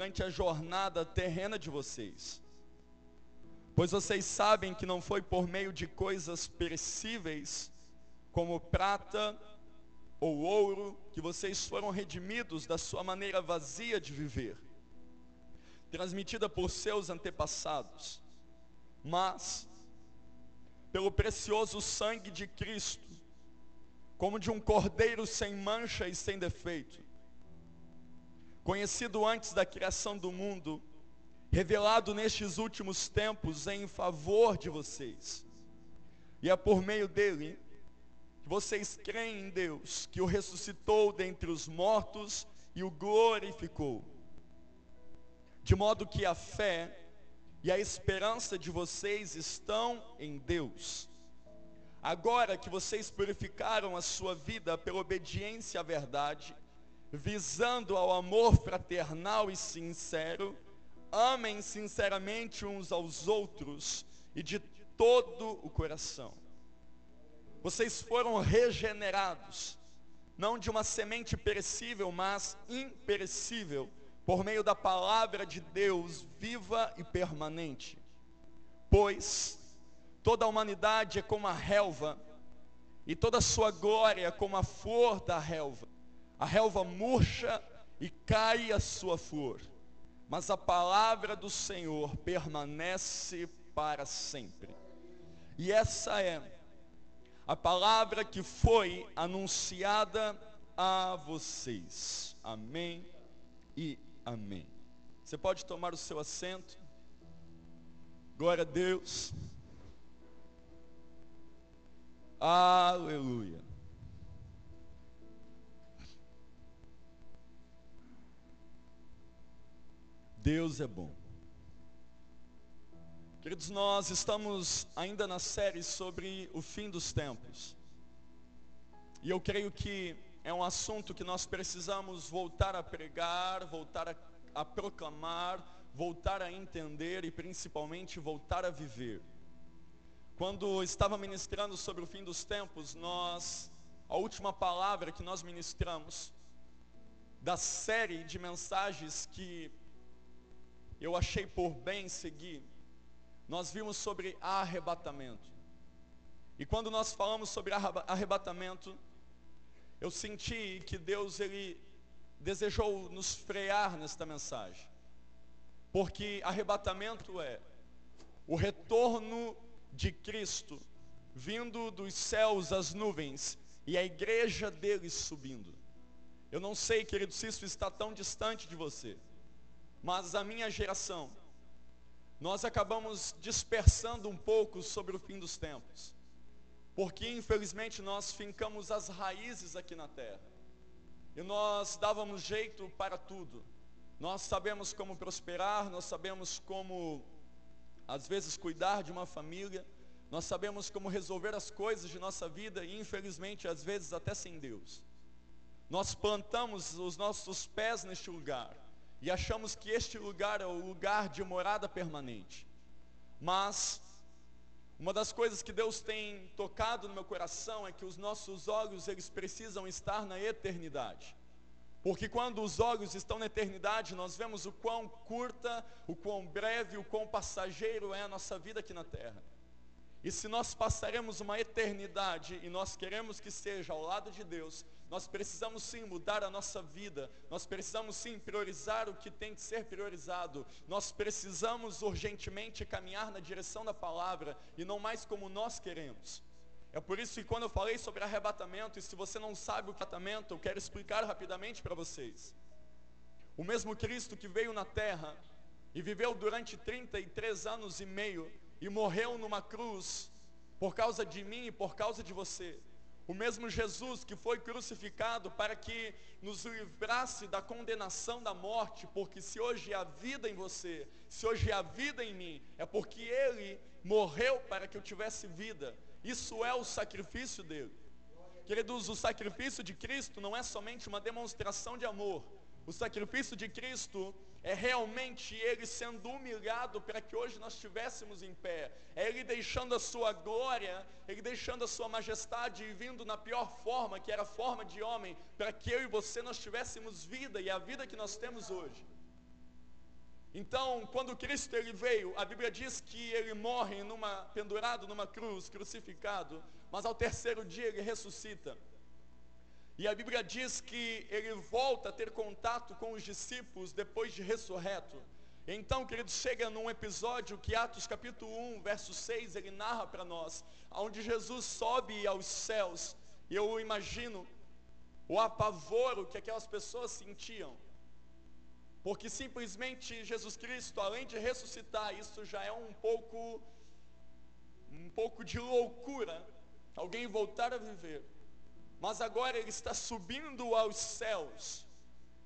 durante a jornada terrena de vocês. Pois vocês sabem que não foi por meio de coisas perecíveis, como prata ou ouro, que vocês foram redimidos da sua maneira vazia de viver, transmitida por seus antepassados, mas pelo precioso sangue de Cristo, como de um cordeiro sem mancha e sem defeito conhecido antes da criação do mundo, revelado nestes últimos tempos em favor de vocês. E é por meio dele que vocês creem em Deus, que o ressuscitou dentre os mortos e o glorificou. De modo que a fé e a esperança de vocês estão em Deus. Agora que vocês purificaram a sua vida pela obediência à verdade, visando ao amor fraternal e sincero, amem sinceramente uns aos outros e de todo o coração. Vocês foram regenerados, não de uma semente perecível, mas imperecível, por meio da palavra de Deus viva e permanente. Pois toda a humanidade é como a relva, e toda a sua glória é como a flor da relva a relva murcha e cai a sua flor, mas a palavra do Senhor permanece para sempre. E essa é a palavra que foi anunciada a vocês. Amém e amém. Você pode tomar o seu assento. Glória a Deus. Aleluia. Deus é bom. Queridos, nós estamos ainda na série sobre o fim dos tempos. E eu creio que é um assunto que nós precisamos voltar a pregar, voltar a, a proclamar, voltar a entender e principalmente voltar a viver. Quando estava ministrando sobre o fim dos tempos, nós, a última palavra que nós ministramos, da série de mensagens que eu achei por bem seguir, nós vimos sobre arrebatamento. E quando nós falamos sobre arrebatamento, eu senti que Deus ele desejou nos frear nesta mensagem. Porque arrebatamento é o retorno de Cristo vindo dos céus às nuvens e a igreja dele subindo. Eu não sei, querido, se isso está tão distante de você. Mas a minha geração, nós acabamos dispersando um pouco sobre o fim dos tempos. Porque infelizmente nós fincamos as raízes aqui na terra. E nós dávamos jeito para tudo. Nós sabemos como prosperar, nós sabemos como às vezes cuidar de uma família, nós sabemos como resolver as coisas de nossa vida e infelizmente às vezes até sem Deus. Nós plantamos os nossos pés neste lugar e achamos que este lugar é o lugar de morada permanente. Mas uma das coisas que Deus tem tocado no meu coração é que os nossos olhos eles precisam estar na eternidade. Porque quando os olhos estão na eternidade, nós vemos o quão curta, o quão breve, o quão passageiro é a nossa vida aqui na terra. E se nós passaremos uma eternidade e nós queremos que seja ao lado de Deus, nós precisamos sim mudar a nossa vida, nós precisamos sim priorizar o que tem que ser priorizado, nós precisamos urgentemente caminhar na direção da palavra e não mais como nós queremos. É por isso que quando eu falei sobre arrebatamento, e se você não sabe o que é arrebatamento, eu quero explicar rapidamente para vocês. O mesmo Cristo que veio na terra e viveu durante 33 anos e meio e morreu numa cruz por causa de mim e por causa de você o mesmo Jesus que foi crucificado para que nos livrasse da condenação da morte, porque se hoje há vida em você, se hoje há vida em mim, é porque Ele morreu para que eu tivesse vida. Isso é o sacrifício dele. Queridos, o sacrifício de Cristo não é somente uma demonstração de amor. O sacrifício de Cristo é realmente Ele sendo humilhado para que hoje nós estivéssemos em pé. É Ele deixando a sua glória, Ele deixando a sua majestade e vindo na pior forma, que era a forma de homem, para que eu e você nós tivéssemos vida e a vida que nós temos hoje. Então, quando Cristo ele veio, a Bíblia diz que ele morre numa pendurado numa cruz, crucificado, mas ao terceiro dia ele ressuscita. E a Bíblia diz que ele volta a ter contato com os discípulos depois de ressurreto. Então, queridos, chega num episódio que Atos capítulo 1, verso 6, ele narra para nós, onde Jesus sobe aos céus. E eu imagino o apavoro que aquelas pessoas sentiam. Porque simplesmente Jesus Cristo, além de ressuscitar, isso já é um pouco um pouco de loucura, alguém voltar a viver. Mas agora ele está subindo aos céus.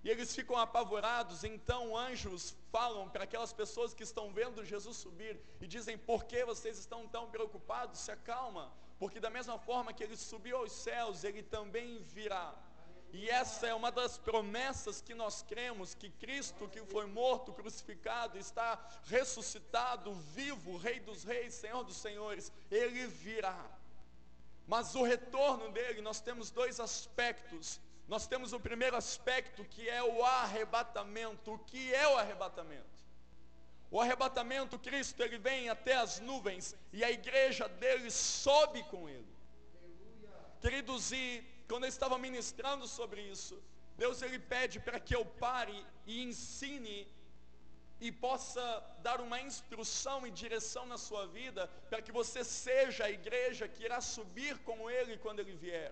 E eles ficam apavorados, então anjos falam para aquelas pessoas que estão vendo Jesus subir e dizem: "Por que vocês estão tão preocupados? Se acalma, porque da mesma forma que ele subiu aos céus, ele também virá." E essa é uma das promessas que nós cremos, que Cristo que foi morto, crucificado, está ressuscitado, vivo, Rei dos reis, Senhor dos senhores, ele virá. Mas o retorno dele, nós temos dois aspectos. Nós temos o primeiro aspecto que é o arrebatamento. O que é o arrebatamento? O arrebatamento, Cristo, ele vem até as nuvens e a igreja dele sobe com ele. Queridos, e quando eu estava ministrando sobre isso, Deus ele pede para que eu pare e ensine e possa dar uma instrução e direção na sua vida para que você seja a igreja que irá subir com ele quando ele vier.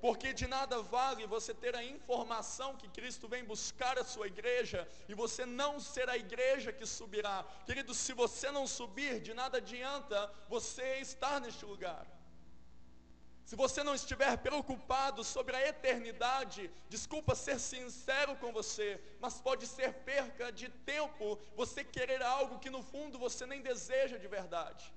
Porque de nada vale você ter a informação que Cristo vem buscar a sua igreja e você não ser a igreja que subirá. Querido, se você não subir, de nada adianta você estar neste lugar. Se você não estiver preocupado sobre a eternidade, desculpa ser sincero com você, mas pode ser perca de tempo você querer algo que no fundo você nem deseja de verdade.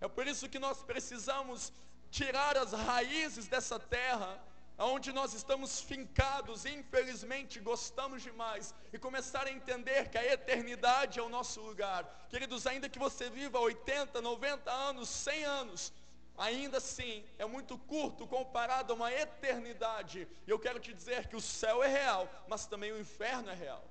É por isso que nós precisamos tirar as raízes dessa terra, onde nós estamos fincados infelizmente gostamos demais, e começar a entender que a eternidade é o nosso lugar. Queridos, ainda que você viva 80, 90 anos, 100 anos, ainda assim é muito curto comparado a uma eternidade. E eu quero te dizer que o céu é real, mas também o inferno é real.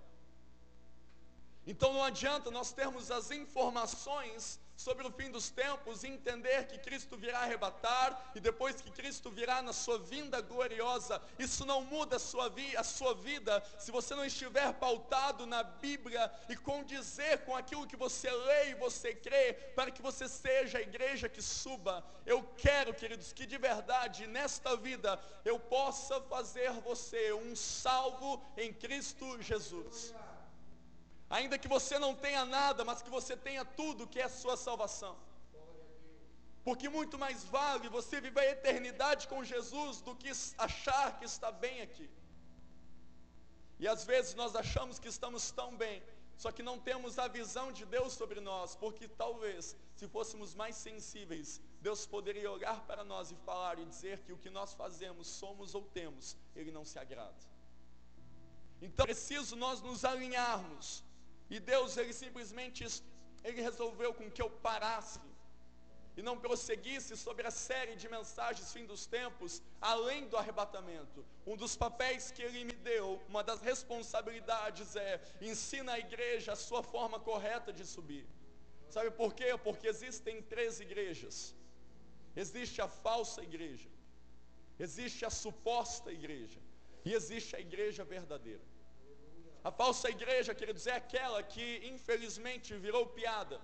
Então não adianta nós termos as informações sobre o fim dos tempos e entender que Cristo virá arrebatar e depois que Cristo virá na sua vinda gloriosa, isso não muda a sua, vi a sua vida se você não estiver pautado na Bíblia e condizer com aquilo que você lê e você crê, para que você seja a igreja que suba. Eu quero, queridos, que de verdade nesta vida eu possa fazer você um salvo em Cristo Jesus. Ainda que você não tenha nada, mas que você tenha tudo que é a sua salvação. Porque muito mais vale você viver a eternidade com Jesus do que achar que está bem aqui. E às vezes nós achamos que estamos tão bem, só que não temos a visão de Deus sobre nós, porque talvez, se fôssemos mais sensíveis, Deus poderia olhar para nós e falar e dizer que o que nós fazemos, somos ou temos, Ele não se agrada. Então, é preciso nós nos alinharmos e Deus, ele simplesmente, ele resolveu com que eu parasse e não prosseguisse sobre a série de mensagens fim dos tempos, além do arrebatamento. Um dos papéis que ele me deu, uma das responsabilidades é ensina a igreja a sua forma correta de subir. Sabe por quê? Porque existem três igrejas. Existe a falsa igreja, existe a suposta igreja e existe a igreja verdadeira. A falsa igreja, queridos, é aquela que infelizmente virou piada.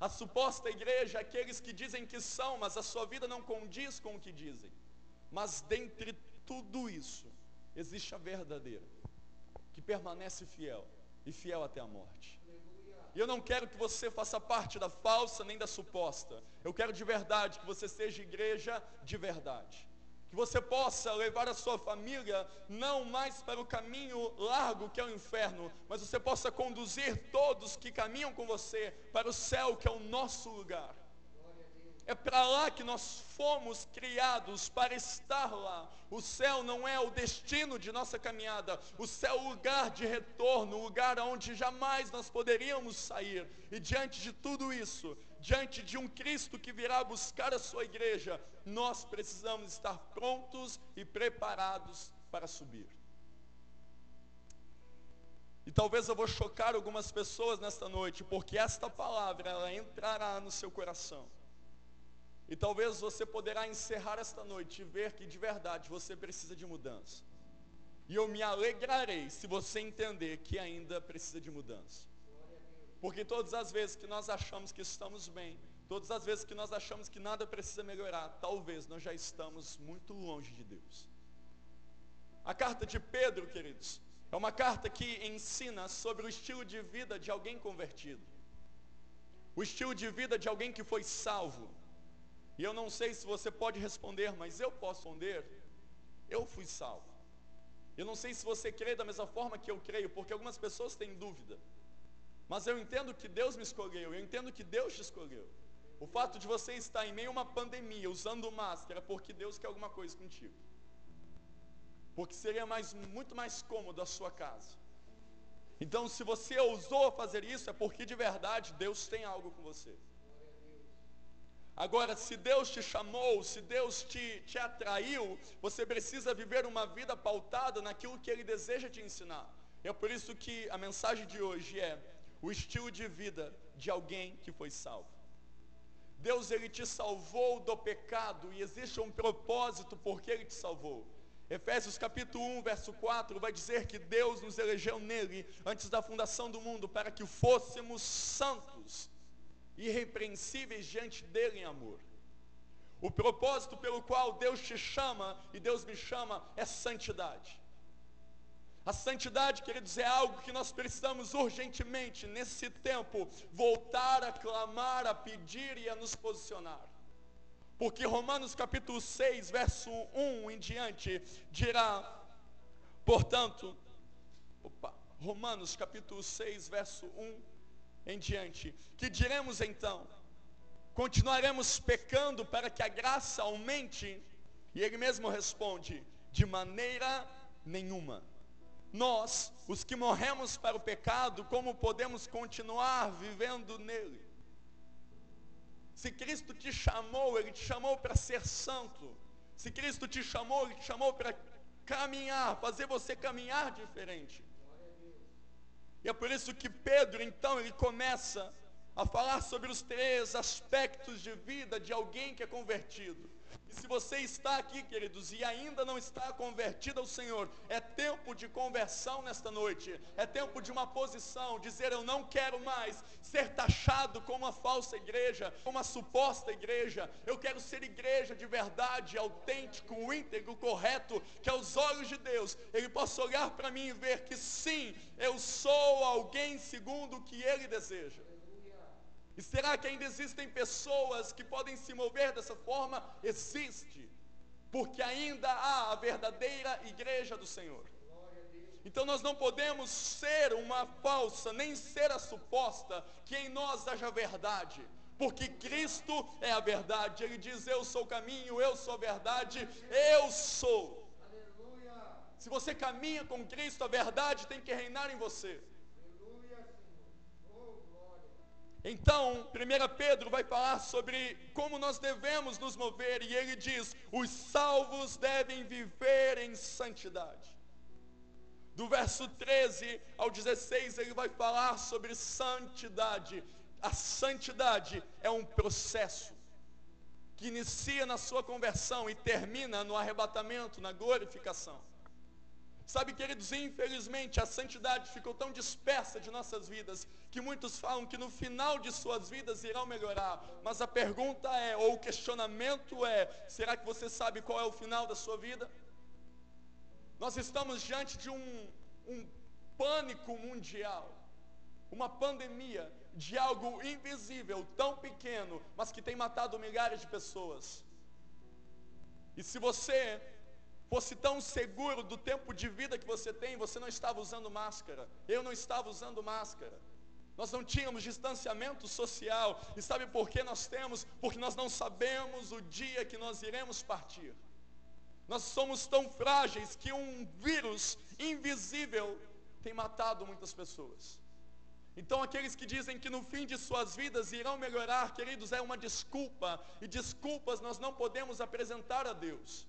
A suposta igreja é aqueles que dizem que são, mas a sua vida não condiz com o que dizem. Mas dentre tudo isso, existe a verdadeira, que permanece fiel e fiel até a morte. E eu não quero que você faça parte da falsa nem da suposta. Eu quero de verdade que você seja igreja de verdade que você possa levar a sua família não mais para o caminho largo que é o inferno, mas você possa conduzir todos que caminham com você para o céu que é o nosso lugar. É para lá que nós fomos criados para estar lá. O céu não é o destino de nossa caminhada, o céu é o lugar de retorno, o lugar onde jamais nós poderíamos sair. E diante de tudo isso, diante de um Cristo que virá buscar a sua igreja, nós precisamos estar prontos e preparados para subir. E talvez eu vou chocar algumas pessoas nesta noite, porque esta palavra ela entrará no seu coração. E talvez você poderá encerrar esta noite e ver que de verdade você precisa de mudança. E eu me alegrarei se você entender que ainda precisa de mudança. Porque todas as vezes que nós achamos que estamos bem, todas as vezes que nós achamos que nada precisa melhorar, talvez nós já estamos muito longe de Deus. A carta de Pedro, queridos, é uma carta que ensina sobre o estilo de vida de alguém convertido. O estilo de vida de alguém que foi salvo. E eu não sei se você pode responder, mas eu posso responder. Eu fui salvo. Eu não sei se você crê da mesma forma que eu creio, porque algumas pessoas têm dúvida. Mas eu entendo que Deus me escolheu, eu entendo que Deus te escolheu. O fato de você estar em meio a uma pandemia usando máscara, porque Deus quer alguma coisa contigo porque seria mais, muito mais cômodo a sua casa. Então, se você ousou fazer isso, é porque de verdade Deus tem algo com você. Agora, se Deus te chamou, se Deus te, te atraiu, você precisa viver uma vida pautada naquilo que Ele deseja te ensinar. É por isso que a mensagem de hoje é o estilo de vida de alguém que foi salvo. Deus ele te salvou do pecado e existe um propósito porque ele te salvou. Efésios capítulo 1, verso 4 vai dizer que Deus nos elegeu nele antes da fundação do mundo para que fôssemos santos, irrepreensíveis diante dele em amor. O propósito pelo qual Deus te chama e Deus me chama é santidade. A santidade, queridos, é algo que nós precisamos urgentemente, nesse tempo, voltar a clamar, a pedir e a nos posicionar. Porque Romanos capítulo 6, verso 1 em diante, dirá, portanto, opa, Romanos capítulo 6, verso 1 em diante, que diremos então? Continuaremos pecando para que a graça aumente? E ele mesmo responde: de maneira nenhuma. Nós, os que morremos para o pecado, como podemos continuar vivendo nele? Se Cristo te chamou, Ele te chamou para ser santo. Se Cristo te chamou, Ele te chamou para caminhar, fazer você caminhar diferente. E é por isso que Pedro, então, ele começa a falar sobre os três aspectos de vida de alguém que é convertido. E se você está aqui, queridos, e ainda não está convertido ao Senhor, é tempo de conversão nesta noite, é tempo de uma posição, dizer eu não quero mais ser taxado como uma falsa igreja, como uma suposta igreja, eu quero ser igreja de verdade, autêntico, íntegro, correto, que aos olhos de Deus Ele possa olhar para mim e ver que sim, eu sou alguém segundo o que Ele deseja. E será que ainda existem pessoas que podem se mover dessa forma? Existe, porque ainda há a verdadeira igreja do Senhor. Então nós não podemos ser uma falsa, nem ser a suposta que em nós haja verdade. Porque Cristo é a verdade. Ele diz: Eu sou o caminho, eu sou a verdade, eu sou. Se você caminha com Cristo, a verdade tem que reinar em você. Então, 1 Pedro vai falar sobre como nós devemos nos mover, e ele diz: os salvos devem viver em santidade. Do verso 13 ao 16, ele vai falar sobre santidade. A santidade é um processo que inicia na sua conversão e termina no arrebatamento, na glorificação. Sabe, queridos, infelizmente a santidade ficou tão dispersa de nossas vidas que muitos falam que no final de suas vidas irão melhorar. Mas a pergunta é, ou o questionamento é: será que você sabe qual é o final da sua vida? Nós estamos diante de um, um pânico mundial, uma pandemia de algo invisível, tão pequeno, mas que tem matado milhares de pessoas. E se você fosse tão seguro do tempo de vida que você tem, você não estava usando máscara. Eu não estava usando máscara. Nós não tínhamos distanciamento social. E sabe por que nós temos? Porque nós não sabemos o dia que nós iremos partir. Nós somos tão frágeis que um vírus invisível tem matado muitas pessoas. Então, aqueles que dizem que no fim de suas vidas irão melhorar, queridos, é uma desculpa. E desculpas nós não podemos apresentar a Deus.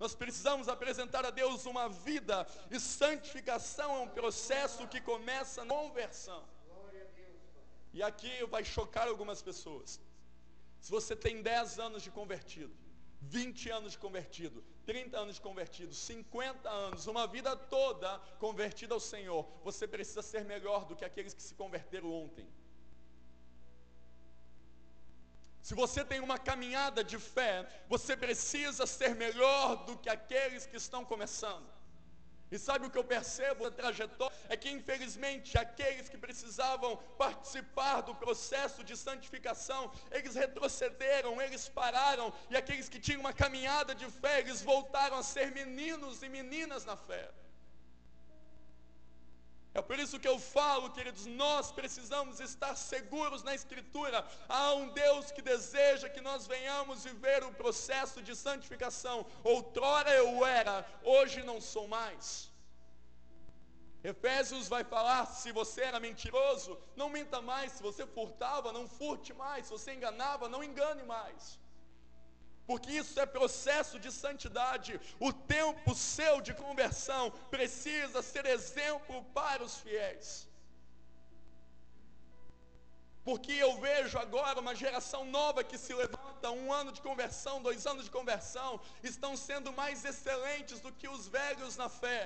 Nós precisamos apresentar a Deus uma vida, e santificação é um processo que começa na conversão. E aqui vai chocar algumas pessoas. Se você tem 10 anos de convertido, 20 anos de convertido, 30 anos de convertido, 50 anos, uma vida toda convertida ao Senhor, você precisa ser melhor do que aqueles que se converteram ontem. Se você tem uma caminhada de fé, você precisa ser melhor do que aqueles que estão começando. E sabe o que eu percebo da trajetória? É que infelizmente aqueles que precisavam participar do processo de santificação, eles retrocederam, eles pararam, e aqueles que tinham uma caminhada de fé, eles voltaram a ser meninos e meninas na fé. É por isso que eu falo, queridos, nós precisamos estar seguros na Escritura. Há um Deus que deseja que nós venhamos viver o processo de santificação. Outrora eu era, hoje não sou mais. Efésios vai falar: se você era mentiroso, não minta mais. Se você furtava, não furte mais. Se você enganava, não engane mais porque isso é processo de santidade. O tempo seu de conversão precisa ser exemplo para os fiéis. Porque eu vejo agora uma geração nova que se levanta, um ano de conversão, dois anos de conversão, estão sendo mais excelentes do que os velhos na fé.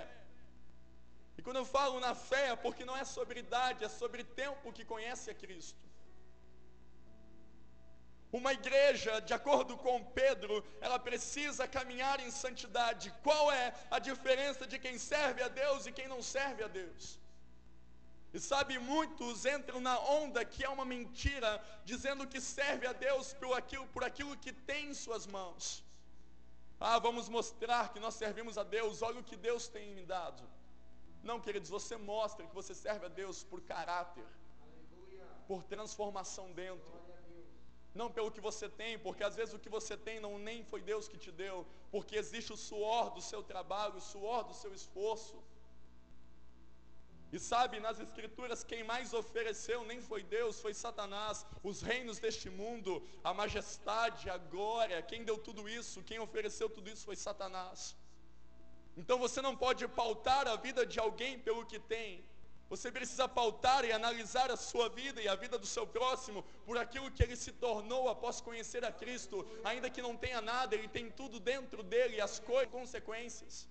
E quando eu falo na fé, é porque não é sobre idade, é sobre tempo que conhece a Cristo. Uma igreja, de acordo com Pedro, ela precisa caminhar em santidade. Qual é a diferença de quem serve a Deus e quem não serve a Deus? E sabe, muitos entram na onda que é uma mentira, dizendo que serve a Deus por aquilo, por aquilo que tem em suas mãos. Ah, vamos mostrar que nós servimos a Deus, olha o que Deus tem me dado. Não, queridos, você mostra que você serve a Deus por caráter, por transformação dentro não pelo que você tem, porque às vezes o que você tem não nem foi Deus que te deu, porque existe o suor do seu trabalho, o suor do seu esforço. E sabe, nas escrituras quem mais ofereceu nem foi Deus, foi Satanás, os reinos deste mundo, a majestade, a glória, quem deu tudo isso, quem ofereceu tudo isso foi Satanás. Então você não pode pautar a vida de alguém pelo que tem, você precisa pautar e analisar a sua vida e a vida do seu próximo por aquilo que ele se tornou após conhecer a Cristo. Ainda que não tenha nada, ele tem tudo dentro dele, as coisas, consequências.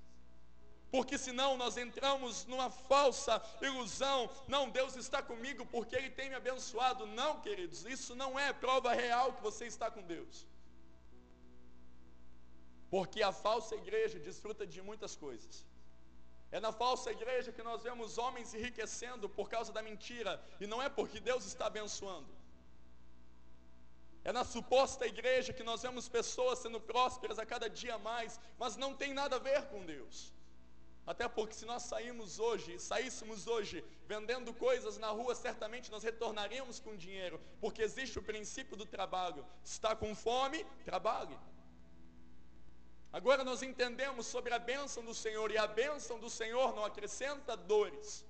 Porque senão nós entramos numa falsa ilusão. Não, Deus está comigo porque Ele tem me abençoado. Não, queridos, isso não é prova real que você está com Deus. Porque a falsa igreja desfruta de muitas coisas. É na falsa igreja que nós vemos homens enriquecendo por causa da mentira, e não é porque Deus está abençoando. É na suposta igreja que nós vemos pessoas sendo prósperas a cada dia mais, mas não tem nada a ver com Deus. Até porque se nós saímos hoje, saíssemos hoje vendendo coisas na rua, certamente nós retornaríamos com dinheiro, porque existe o princípio do trabalho. Está com fome? Trabalhe. Agora nós entendemos sobre a bênção do Senhor, e a bênção do Senhor não acrescenta dores.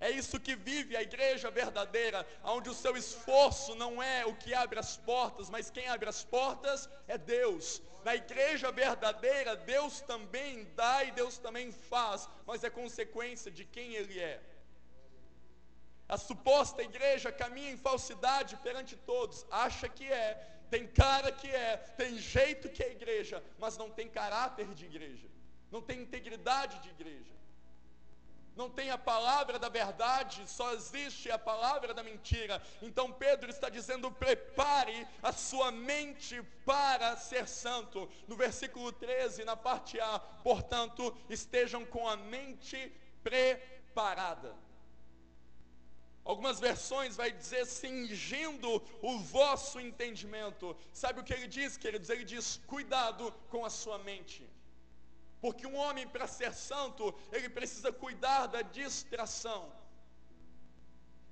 É isso que vive a igreja verdadeira, onde o seu esforço não é o que abre as portas, mas quem abre as portas é Deus. Na igreja verdadeira, Deus também dá e Deus também faz, mas é consequência de quem Ele é. A suposta igreja caminha em falsidade perante todos, acha que é, tem cara que é, tem jeito que é igreja, mas não tem caráter de igreja, não tem integridade de igreja, não tem a palavra da verdade, só existe a palavra da mentira. Então Pedro está dizendo: prepare a sua mente para ser santo. No versículo 13, na parte A, portanto, estejam com a mente preparada. Algumas versões vai dizer cingindo o vosso entendimento. Sabe o que ele diz, queridos? Ele diz: cuidado com a sua mente. Porque um homem, para ser santo, ele precisa cuidar da distração.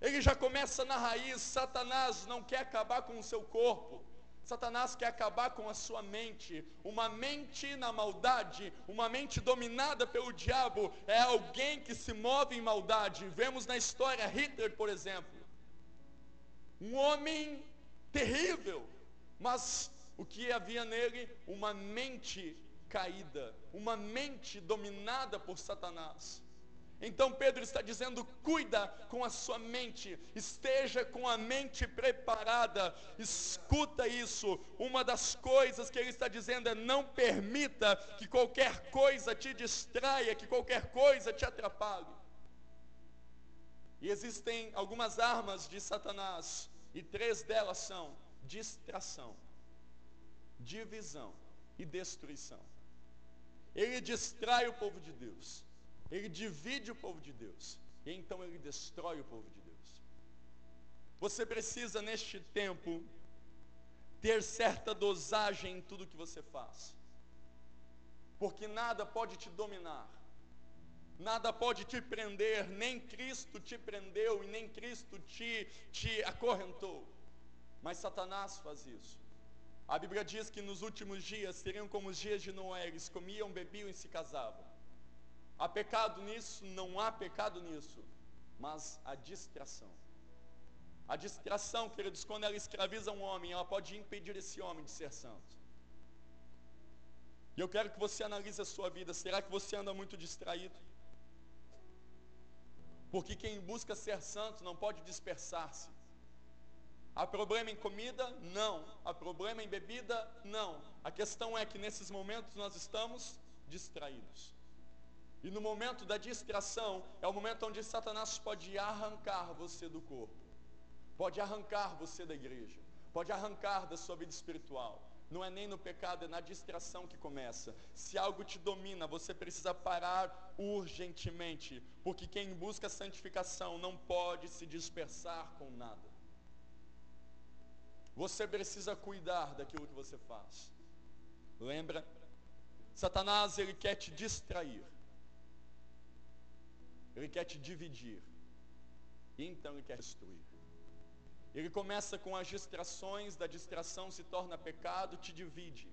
Ele já começa na raiz. Satanás não quer acabar com o seu corpo. Satanás quer acabar com a sua mente. Uma mente na maldade, uma mente dominada pelo diabo, é alguém que se move em maldade. Vemos na história Hitler, por exemplo. Um homem terrível, mas o que havia nele? Uma mente caída, uma mente dominada por Satanás. Então Pedro está dizendo: cuida com a sua mente, esteja com a mente preparada, escuta isso. Uma das coisas que ele está dizendo é: não permita que qualquer coisa te distraia, que qualquer coisa te atrapalhe. E existem algumas armas de Satanás, e três delas são distração, divisão e destruição. Ele distrai o povo de Deus ele divide o povo de Deus. E então ele destrói o povo de Deus. Você precisa, neste tempo, ter certa dosagem em tudo que você faz. Porque nada pode te dominar. Nada pode te prender, nem Cristo te prendeu e nem Cristo te, te acorrentou. Mas Satanás faz isso. A Bíblia diz que nos últimos dias seriam como os dias de Noé, eles comiam, bebiam e se casavam. Há pecado nisso? Não há pecado nisso. Mas a distração. A distração, queridos, quando ela escraviza um homem, ela pode impedir esse homem de ser santo. E eu quero que você analise a sua vida. Será que você anda muito distraído? Porque quem busca ser santo não pode dispersar-se. Há problema em comida? Não. Há problema em bebida? Não. A questão é que nesses momentos nós estamos distraídos. E no momento da distração, é o momento onde Satanás pode arrancar você do corpo, pode arrancar você da igreja, pode arrancar da sua vida espiritual. Não é nem no pecado, é na distração que começa. Se algo te domina, você precisa parar urgentemente, porque quem busca santificação não pode se dispersar com nada. Você precisa cuidar daquilo que você faz. Lembra? Satanás ele quer te distrair. Ele quer te dividir. E então ele quer destruir. Ele começa com as distrações, da distração se torna pecado, te divide.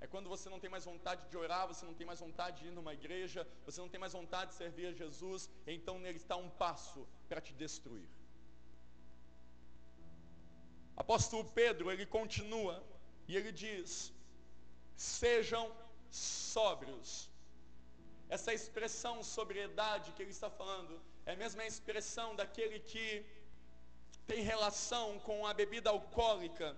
É quando você não tem mais vontade de orar, você não tem mais vontade de ir numa igreja, você não tem mais vontade de servir a Jesus, então nele está um passo para te destruir. Apóstolo Pedro, ele continua e ele diz: sejam sóbrios essa expressão sobriedade que ele está falando é a mesma expressão daquele que tem relação com a bebida alcoólica.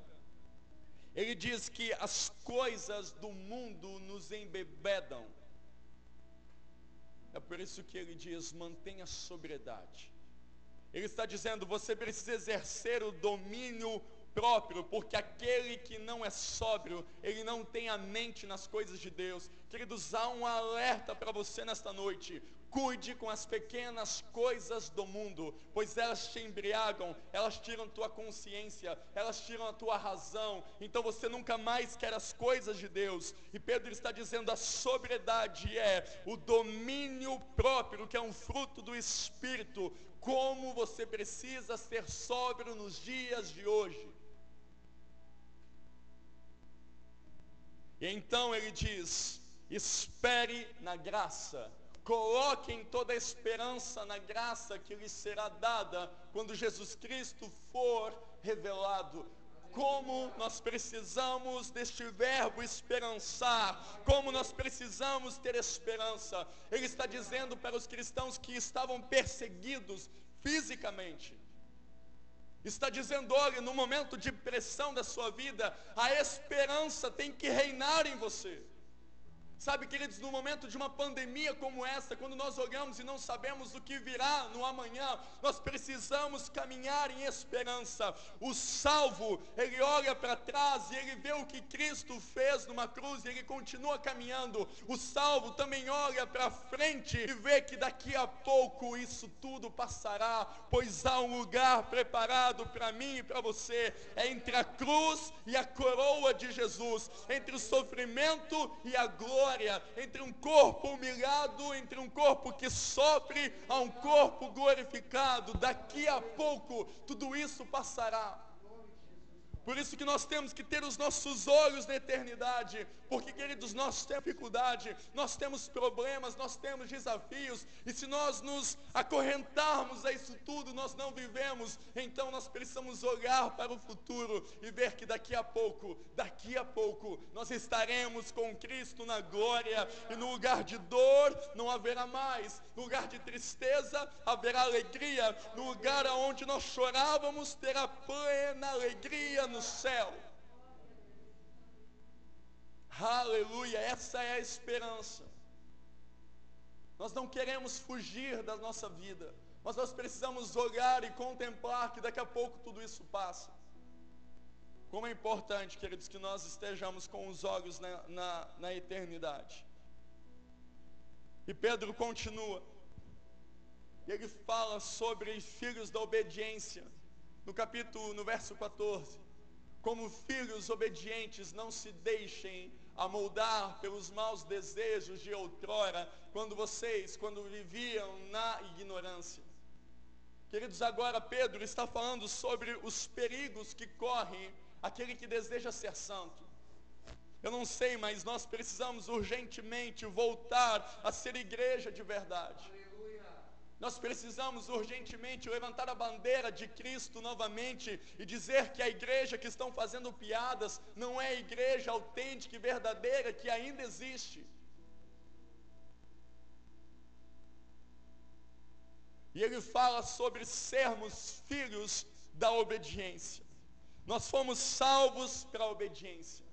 Ele diz que as coisas do mundo nos embebedam. É por isso que ele diz: mantenha sobriedade. Ele está dizendo: você precisa exercer o domínio próprio, porque aquele que não é sóbrio, ele não tem a mente nas coisas de Deus. Queridos, há um alerta para você nesta noite. Cuide com as pequenas coisas do mundo, pois elas te embriagam, elas tiram tua consciência, elas tiram a tua razão. Então você nunca mais quer as coisas de Deus. E Pedro está dizendo: a sobriedade é o domínio próprio, que é um fruto do Espírito. Como você precisa ser sóbrio nos dias de hoje. E então ele diz: espere na graça, coloquem toda a esperança na graça que lhe será dada quando Jesus Cristo for revelado. Como nós precisamos deste verbo esperançar, como nós precisamos ter esperança. Ele está dizendo para os cristãos que estavam perseguidos fisicamente, Está dizendo, olha, no momento de pressão da sua vida, a esperança tem que reinar em você. Sabe, queridos, no momento de uma pandemia como essa, quando nós olhamos e não sabemos o que virá no amanhã, nós precisamos caminhar em esperança. O salvo, ele olha para trás e ele vê o que Cristo fez numa cruz e ele continua caminhando. O salvo também olha para frente e vê que daqui a pouco isso tudo passará, pois há um lugar preparado para mim e para você. É entre a cruz e a coroa de Jesus, entre o sofrimento e a glória glória, entre um corpo humilhado, entre um corpo que sofre, a um corpo glorificado. Daqui a pouco tudo isso passará. Por isso que nós temos que ter os nossos olhos na eternidade, porque queridos, nós temos dificuldade, nós temos problemas, nós temos desafios, e se nós nos acorrentarmos a isso tudo, nós não vivemos, então nós precisamos olhar para o futuro e ver que daqui a pouco, daqui a pouco, nós estaremos com Cristo na glória, e no lugar de dor não haverá mais, no lugar de tristeza haverá alegria, no lugar onde nós chorávamos terá plena alegria no céu. Aleluia, essa é a esperança. Nós não queremos fugir da nossa vida, mas nós precisamos olhar e contemplar que daqui a pouco tudo isso passa. Como é importante, queridos, que nós estejamos com os olhos na, na, na eternidade. E Pedro continua, ele fala sobre filhos da obediência, no capítulo, no verso 14. Como filhos obedientes, não se deixem amoldar pelos maus desejos de outrora, quando vocês, quando viviam na ignorância. Queridos, agora Pedro está falando sobre os perigos que corre aquele que deseja ser santo. Eu não sei, mas nós precisamos urgentemente voltar a ser igreja de verdade. Nós precisamos urgentemente levantar a bandeira de Cristo novamente e dizer que a igreja que estão fazendo piadas não é a igreja autêntica e verdadeira que ainda existe. E ele fala sobre sermos filhos da obediência. Nós fomos salvos para a obediência.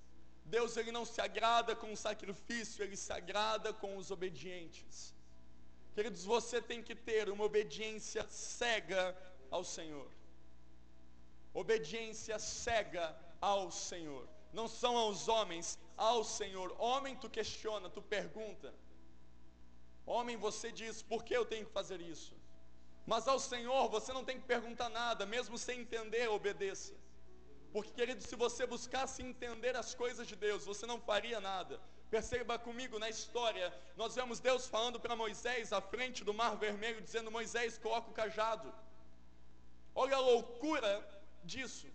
Deus ele não se agrada com o sacrifício, ele se agrada com os obedientes. Queridos, você tem que ter uma obediência cega ao Senhor. Obediência cega ao Senhor. Não são aos homens, ao Senhor. Homem, tu questiona, tu pergunta. Homem, você diz, por que eu tenho que fazer isso? Mas ao Senhor você não tem que perguntar nada, mesmo sem entender, obedeça. Porque, querido, se você buscasse entender as coisas de Deus, você não faria nada. Perceba comigo na história, nós vemos Deus falando para Moisés à frente do Mar Vermelho, dizendo: Moisés, coloca o cajado. Olha a loucura disso.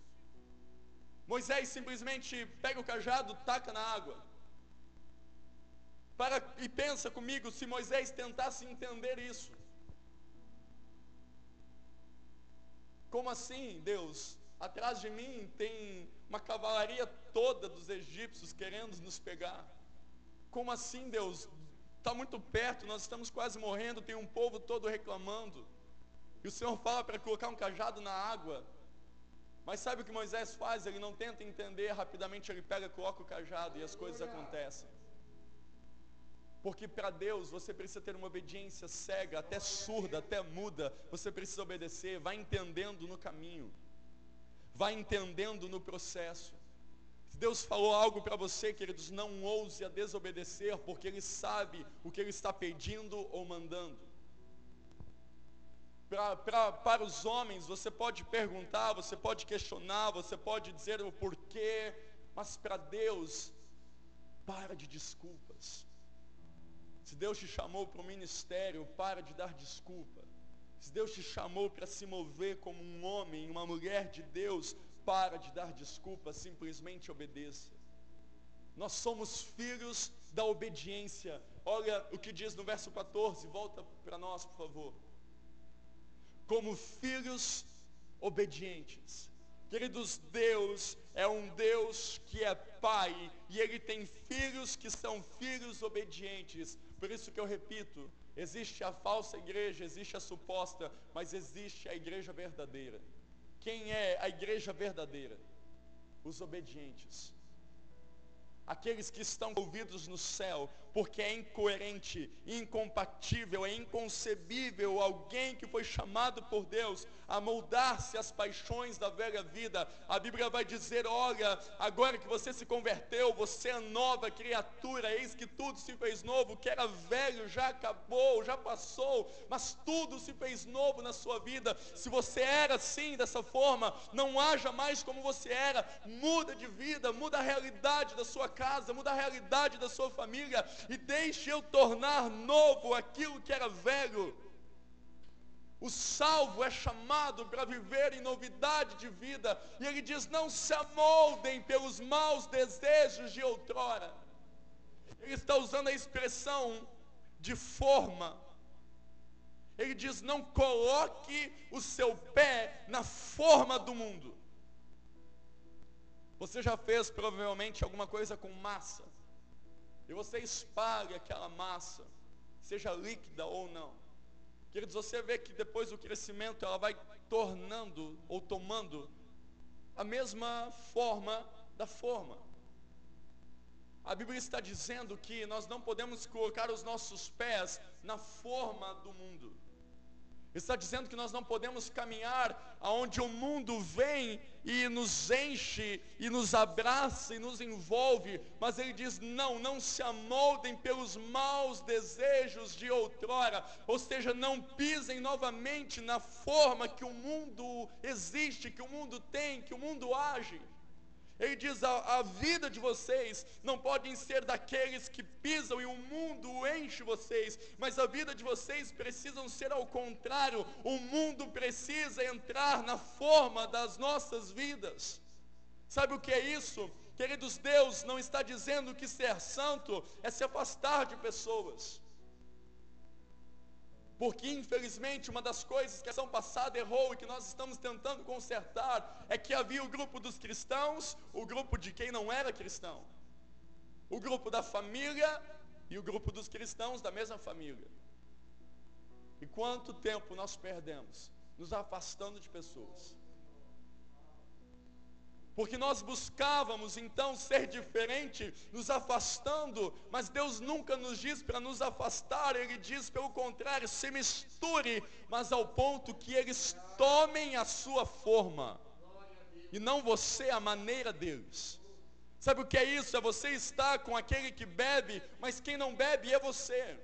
Moisés simplesmente pega o cajado, taca na água. Para, e pensa comigo, se Moisés tentasse entender isso. Como assim, Deus? Atrás de mim tem uma cavalaria toda dos egípcios querendo nos pegar. Como assim, Deus? Está muito perto, nós estamos quase morrendo, tem um povo todo reclamando. E o Senhor fala para colocar um cajado na água. Mas sabe o que Moisés faz? Ele não tenta entender, rapidamente ele pega, coloca o cajado e as coisas acontecem. Porque para Deus você precisa ter uma obediência cega, até surda, até muda. Você precisa obedecer, vai entendendo no caminho, vai entendendo no processo. Se Deus falou algo para você, queridos, não ouse a desobedecer, porque Ele sabe o que Ele está pedindo ou mandando. Pra, pra, para os homens, você pode perguntar, você pode questionar, você pode dizer o porquê, mas para Deus, para de desculpas. Se Deus te chamou para o ministério, para de dar desculpa. Se Deus te chamou para se mover como um homem, uma mulher de Deus, para de dar desculpas, simplesmente obedeça. Nós somos filhos da obediência. Olha o que diz no verso 14, volta para nós, por favor. Como filhos obedientes. Queridos, Deus é um Deus que é Pai e Ele tem filhos que são filhos obedientes. Por isso que eu repito: existe a falsa igreja, existe a suposta, mas existe a igreja verdadeira. Quem é a igreja verdadeira? Os obedientes. Aqueles que estão ouvidos no céu, porque é incoerente, incompatível, é inconcebível alguém que foi chamado por Deus a moldar-se às paixões da velha vida. A Bíblia vai dizer: olha, agora que você se converteu, você é nova criatura, eis que tudo se fez novo, o que era velho já acabou, já passou, mas tudo se fez novo na sua vida. Se você era assim, dessa forma, não haja mais como você era, muda de vida, muda a realidade da sua casa, muda a realidade da sua família e deixe eu tornar novo aquilo que era velho. O salvo é chamado para viver em novidade de vida. E ele diz: não se amoldem pelos maus desejos de outrora. Ele está usando a expressão de forma. Ele diz: não coloque o seu pé na forma do mundo. Você já fez provavelmente alguma coisa com massa. E você espalha aquela massa, seja líquida ou não. Queridos, você vê que depois do crescimento ela vai tornando ou tomando a mesma forma da forma. A Bíblia está dizendo que nós não podemos colocar os nossos pés na forma do mundo está dizendo que nós não podemos caminhar aonde o mundo vem e nos enche e nos abraça e nos envolve, mas ele diz: não, não se amoldem pelos maus desejos de outrora, ou seja, não pisem novamente na forma que o mundo existe, que o mundo tem, que o mundo age. Ele diz: a, a, vida de vocês não podem ser daqueles que pisam e o mundo enche vocês, mas a vida de vocês precisam ser ao contrário. O mundo precisa entrar na forma das nossas vidas. Sabe o que é isso? Queridos, Deus não está dizendo que ser santo é se afastar de pessoas. Porque infelizmente uma das coisas que a ação passada errou e que nós estamos tentando consertar é que havia o grupo dos cristãos, o grupo de quem não era cristão, o grupo da família e o grupo dos cristãos da mesma família. E quanto tempo nós perdemos nos afastando de pessoas? Porque nós buscávamos então ser diferente, nos afastando, mas Deus nunca nos diz para nos afastar, Ele diz pelo contrário, se misture, mas ao ponto que eles tomem a sua forma, e não você a maneira deles. Sabe o que é isso? É você estar com aquele que bebe, mas quem não bebe é você.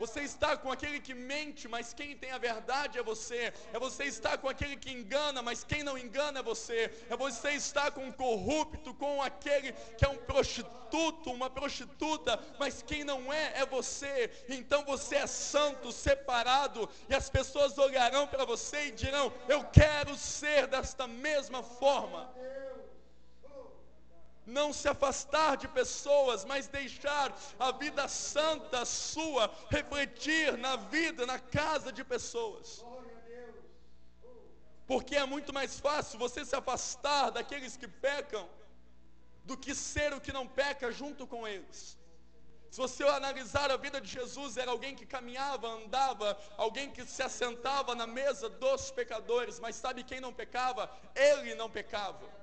Você está com aquele que mente, mas quem tem a verdade é você. É você estar com aquele que engana, mas quem não engana é você. É você estar com um corrupto, com aquele que é um prostituto, uma prostituta, mas quem não é é você. Então você é santo, separado, e as pessoas olharão para você e dirão: Eu quero ser desta mesma forma não se afastar de pessoas, mas deixar a vida santa sua refletir na vida, na casa de pessoas. Porque é muito mais fácil você se afastar daqueles que pecam do que ser o que não peca junto com eles. Se você analisar a vida de Jesus, era alguém que caminhava, andava, alguém que se assentava na mesa dos pecadores, mas sabe quem não pecava? Ele não pecava.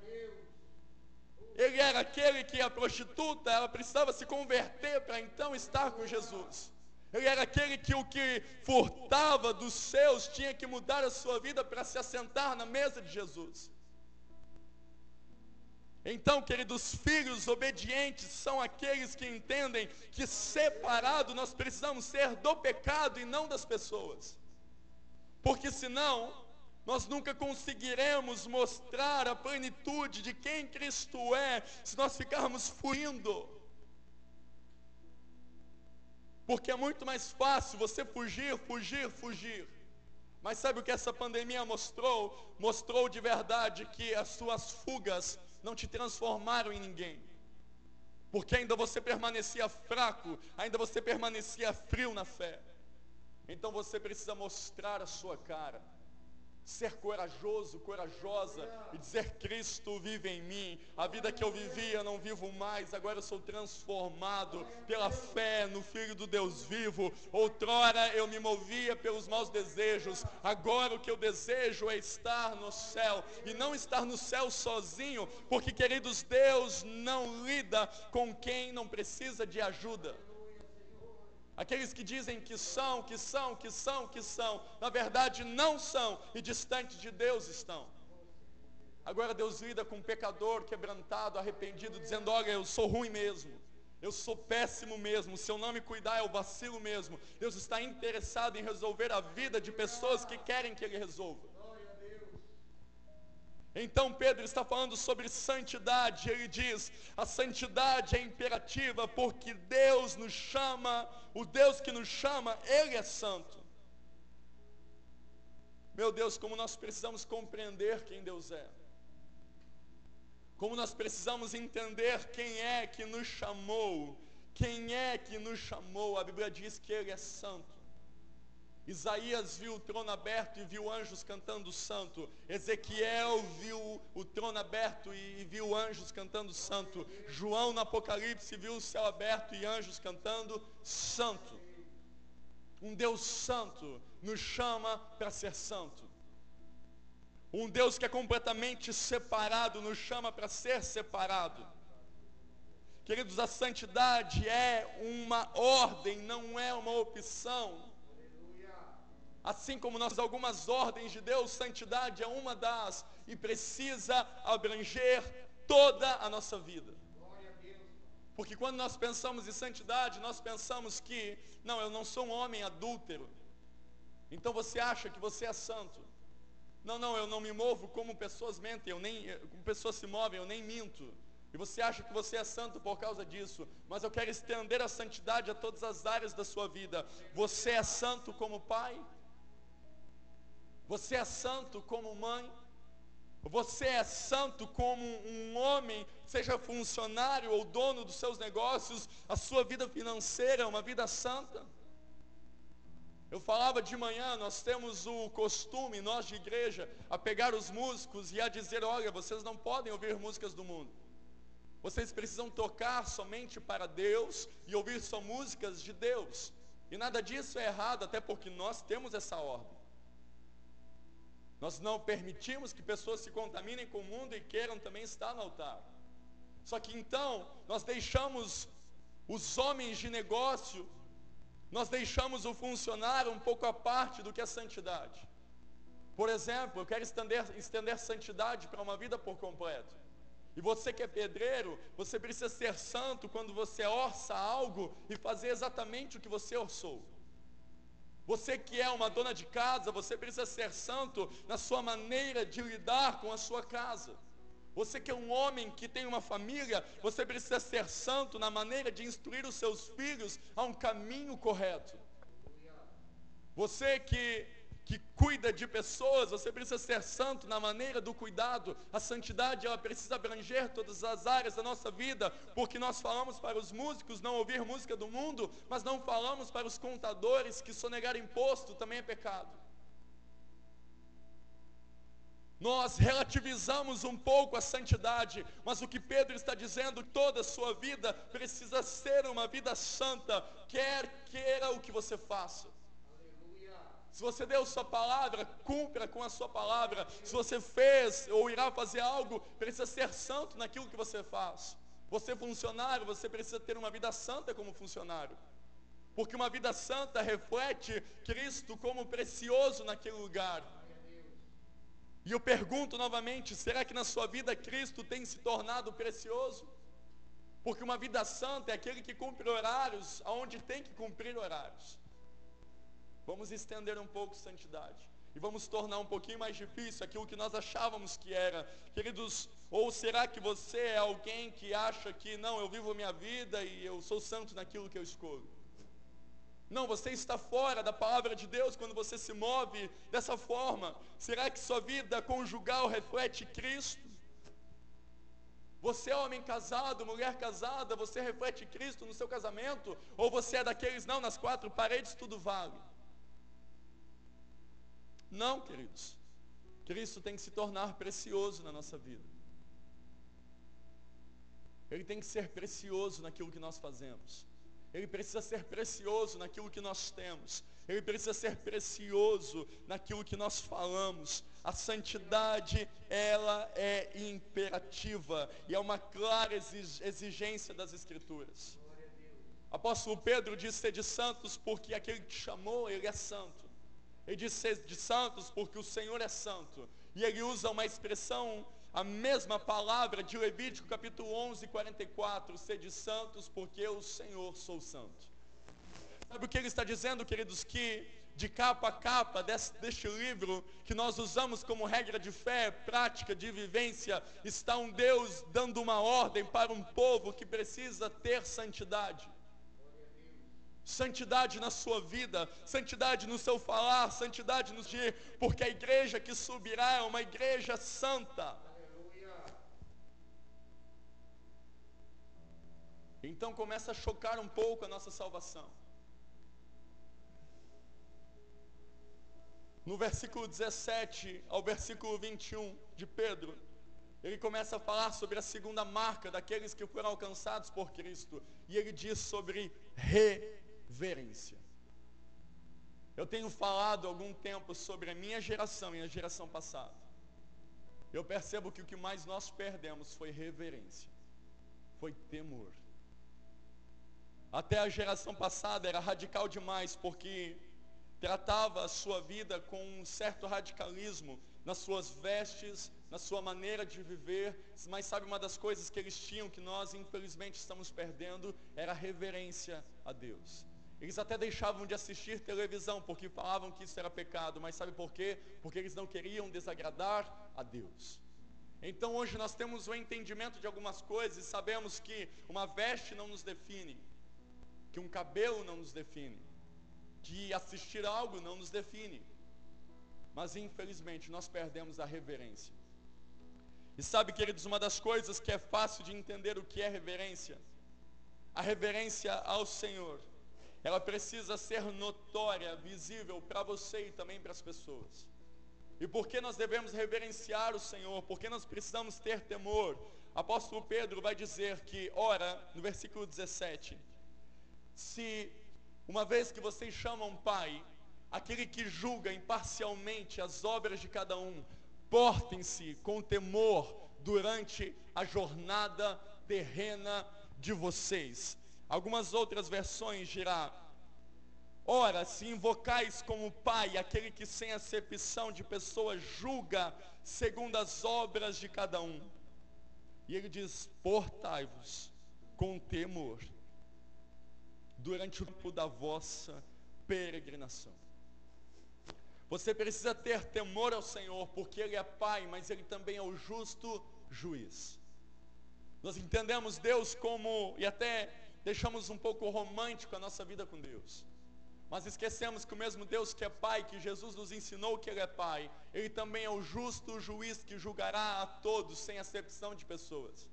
Ele era aquele que a prostituta, ela precisava se converter para então estar com Jesus. Ele era aquele que o que furtava dos seus tinha que mudar a sua vida para se assentar na mesa de Jesus. Então, queridos filhos obedientes são aqueles que entendem que separado nós precisamos ser do pecado e não das pessoas. Porque senão, nós nunca conseguiremos mostrar a plenitude de quem Cristo é se nós ficarmos fugindo. Porque é muito mais fácil você fugir, fugir, fugir. Mas sabe o que essa pandemia mostrou? Mostrou de verdade que as suas fugas não te transformaram em ninguém. Porque ainda você permanecia fraco, ainda você permanecia frio na fé. Então você precisa mostrar a sua cara ser corajoso, corajosa e dizer: Cristo vive em mim. A vida que eu vivia não vivo mais, agora eu sou transformado pela fé no Filho do Deus vivo. Outrora eu me movia pelos maus desejos, agora o que eu desejo é estar no céu e não estar no céu sozinho, porque, queridos, Deus não lida com quem não precisa de ajuda. Aqueles que dizem que são, que são, que são, que são, na verdade não são e distantes de Deus estão. Agora Deus lida com um pecador quebrantado, arrependido, dizendo: Olha, eu sou ruim mesmo, eu sou péssimo mesmo, se eu não me cuidar, eu vacilo mesmo. Deus está interessado em resolver a vida de pessoas que querem que Ele resolva. Então Pedro está falando sobre santidade. Ele diz: a santidade é imperativa porque Deus nos chama, o Deus que nos chama, Ele é santo. Meu Deus, como nós precisamos compreender quem Deus é. Como nós precisamos entender quem é que nos chamou. Quem é que nos chamou? A Bíblia diz que Ele é santo. Isaías viu o trono aberto e viu anjos cantando santo. Ezequiel viu o trono aberto e viu anjos cantando santo. João no Apocalipse viu o céu aberto e anjos cantando santo. Um Deus santo nos chama para ser santo. Um Deus que é completamente separado nos chama para ser separado. Queridos, a santidade é uma ordem, não é uma opção. Assim como nós algumas ordens de Deus, santidade é uma das e precisa abranger toda a nossa vida. Porque quando nós pensamos em santidade, nós pensamos que, não, eu não sou um homem adúltero. Então você acha que você é santo. Não, não, eu não me movo como pessoas mentem, eu nem, como pessoas se movem, eu nem minto. E você acha que você é santo por causa disso, mas eu quero estender a santidade a todas as áreas da sua vida. Você é santo como pai? Você é santo como mãe? Você é santo como um homem, seja funcionário ou dono dos seus negócios, a sua vida financeira é uma vida santa. Eu falava de manhã, nós temos o costume, nós de igreja, a pegar os músicos e a dizer: olha, vocês não podem ouvir músicas do mundo. Vocês precisam tocar somente para Deus e ouvir só músicas de Deus. E nada disso é errado, até porque nós temos essa ordem. Nós não permitimos que pessoas se contaminem com o mundo e queiram também estar no altar. Só que então, nós deixamos os homens de negócio, nós deixamos o funcionário um pouco à parte do que é santidade. Por exemplo, eu quero estender, estender santidade para uma vida por completo. E você que é pedreiro, você precisa ser santo quando você orça algo e fazer exatamente o que você orçou. Você que é uma dona de casa, você precisa ser santo na sua maneira de lidar com a sua casa. Você que é um homem que tem uma família, você precisa ser santo na maneira de instruir os seus filhos a um caminho correto. Você que que cuida de pessoas, você precisa ser santo na maneira do cuidado. A santidade ela precisa abranger todas as áreas da nossa vida, porque nós falamos para os músicos não ouvir música do mundo, mas não falamos para os contadores que sonegar imposto também é pecado. Nós relativizamos um pouco a santidade, mas o que Pedro está dizendo, toda a sua vida precisa ser uma vida santa, quer queira o que você faça. Se você deu sua palavra, cumpra com a sua palavra. Se você fez ou irá fazer algo, precisa ser santo naquilo que você faz. Você funcionário, você precisa ter uma vida santa como funcionário. Porque uma vida santa reflete Cristo como precioso naquele lugar. E eu pergunto novamente: será que na sua vida Cristo tem se tornado precioso? Porque uma vida santa é aquele que cumpre horários aonde tem que cumprir horários. Vamos estender um pouco santidade. E vamos tornar um pouquinho mais difícil aquilo que nós achávamos que era. Queridos, ou será que você é alguém que acha que não, eu vivo a minha vida e eu sou santo naquilo que eu escolho? Não, você está fora da palavra de Deus quando você se move dessa forma. Será que sua vida conjugal reflete Cristo? Você é homem casado, mulher casada, você reflete Cristo no seu casamento? Ou você é daqueles, não, nas quatro paredes tudo vale? Não, queridos. Cristo tem que se tornar precioso na nossa vida. Ele tem que ser precioso naquilo que nós fazemos. Ele precisa ser precioso naquilo que nós temos. Ele precisa ser precioso naquilo que nós falamos. A santidade, ela é imperativa e é uma clara exigência das Escrituras. Apóstolo Pedro disse ser de santos porque aquele que chamou, ele é santo. Ele diz ser de santos porque o Senhor é santo. E ele usa uma expressão, a mesma palavra de Levítico capítulo 11, 44, ser de santos porque eu, o Senhor, sou santo. Sabe o que ele está dizendo, queridos? Que de capa a capa deste, deste livro, que nós usamos como regra de fé, prática, de vivência, está um Deus dando uma ordem para um povo que precisa ter santidade. Santidade na sua vida, santidade no seu falar, santidade no dia, porque a igreja que subirá é uma igreja santa. Então começa a chocar um pouco a nossa salvação. No versículo 17 ao versículo 21 de Pedro, ele começa a falar sobre a segunda marca daqueles que foram alcançados por Cristo. E ele diz sobre reverência. Eu tenho falado algum tempo sobre a minha geração e a geração passada. Eu percebo que o que mais nós perdemos foi reverência, foi temor. Até a geração passada era radical demais, porque tratava a sua vida com um certo radicalismo nas suas vestes, na sua maneira de viver, mas sabe uma das coisas que eles tinham que nós infelizmente estamos perdendo era a reverência a Deus. Eles até deixavam de assistir televisão porque falavam que isso era pecado, mas sabe por quê? Porque eles não queriam desagradar a Deus. Então hoje nós temos o entendimento de algumas coisas e sabemos que uma veste não nos define, que um cabelo não nos define, que assistir algo não nos define. Mas infelizmente nós perdemos a reverência. E sabe, queridos, uma das coisas que é fácil de entender o que é reverência, a reverência ao Senhor, ela precisa ser notória, visível para você e também para as pessoas. E por que nós devemos reverenciar o Senhor? Porque nós precisamos ter temor. Apóstolo Pedro vai dizer que, ora, no versículo 17, se uma vez que vocês chamam Pai, aquele que julga imparcialmente as obras de cada um, portem-se com temor durante a jornada terrena de vocês. Algumas outras versões dirá: Ora, se invocais como Pai aquele que sem acepção de pessoas julga segundo as obras de cada um. E ele diz: Portai-vos com temor durante o tempo da vossa peregrinação. Você precisa ter temor ao Senhor, porque Ele é Pai, mas Ele também é o justo juiz. Nós entendemos Deus como, e até deixamos um pouco romântico a nossa vida com Deus. Mas esquecemos que o mesmo Deus que é Pai, que Jesus nos ensinou que Ele é Pai, Ele também é o justo juiz que julgará a todos, sem acepção de pessoas.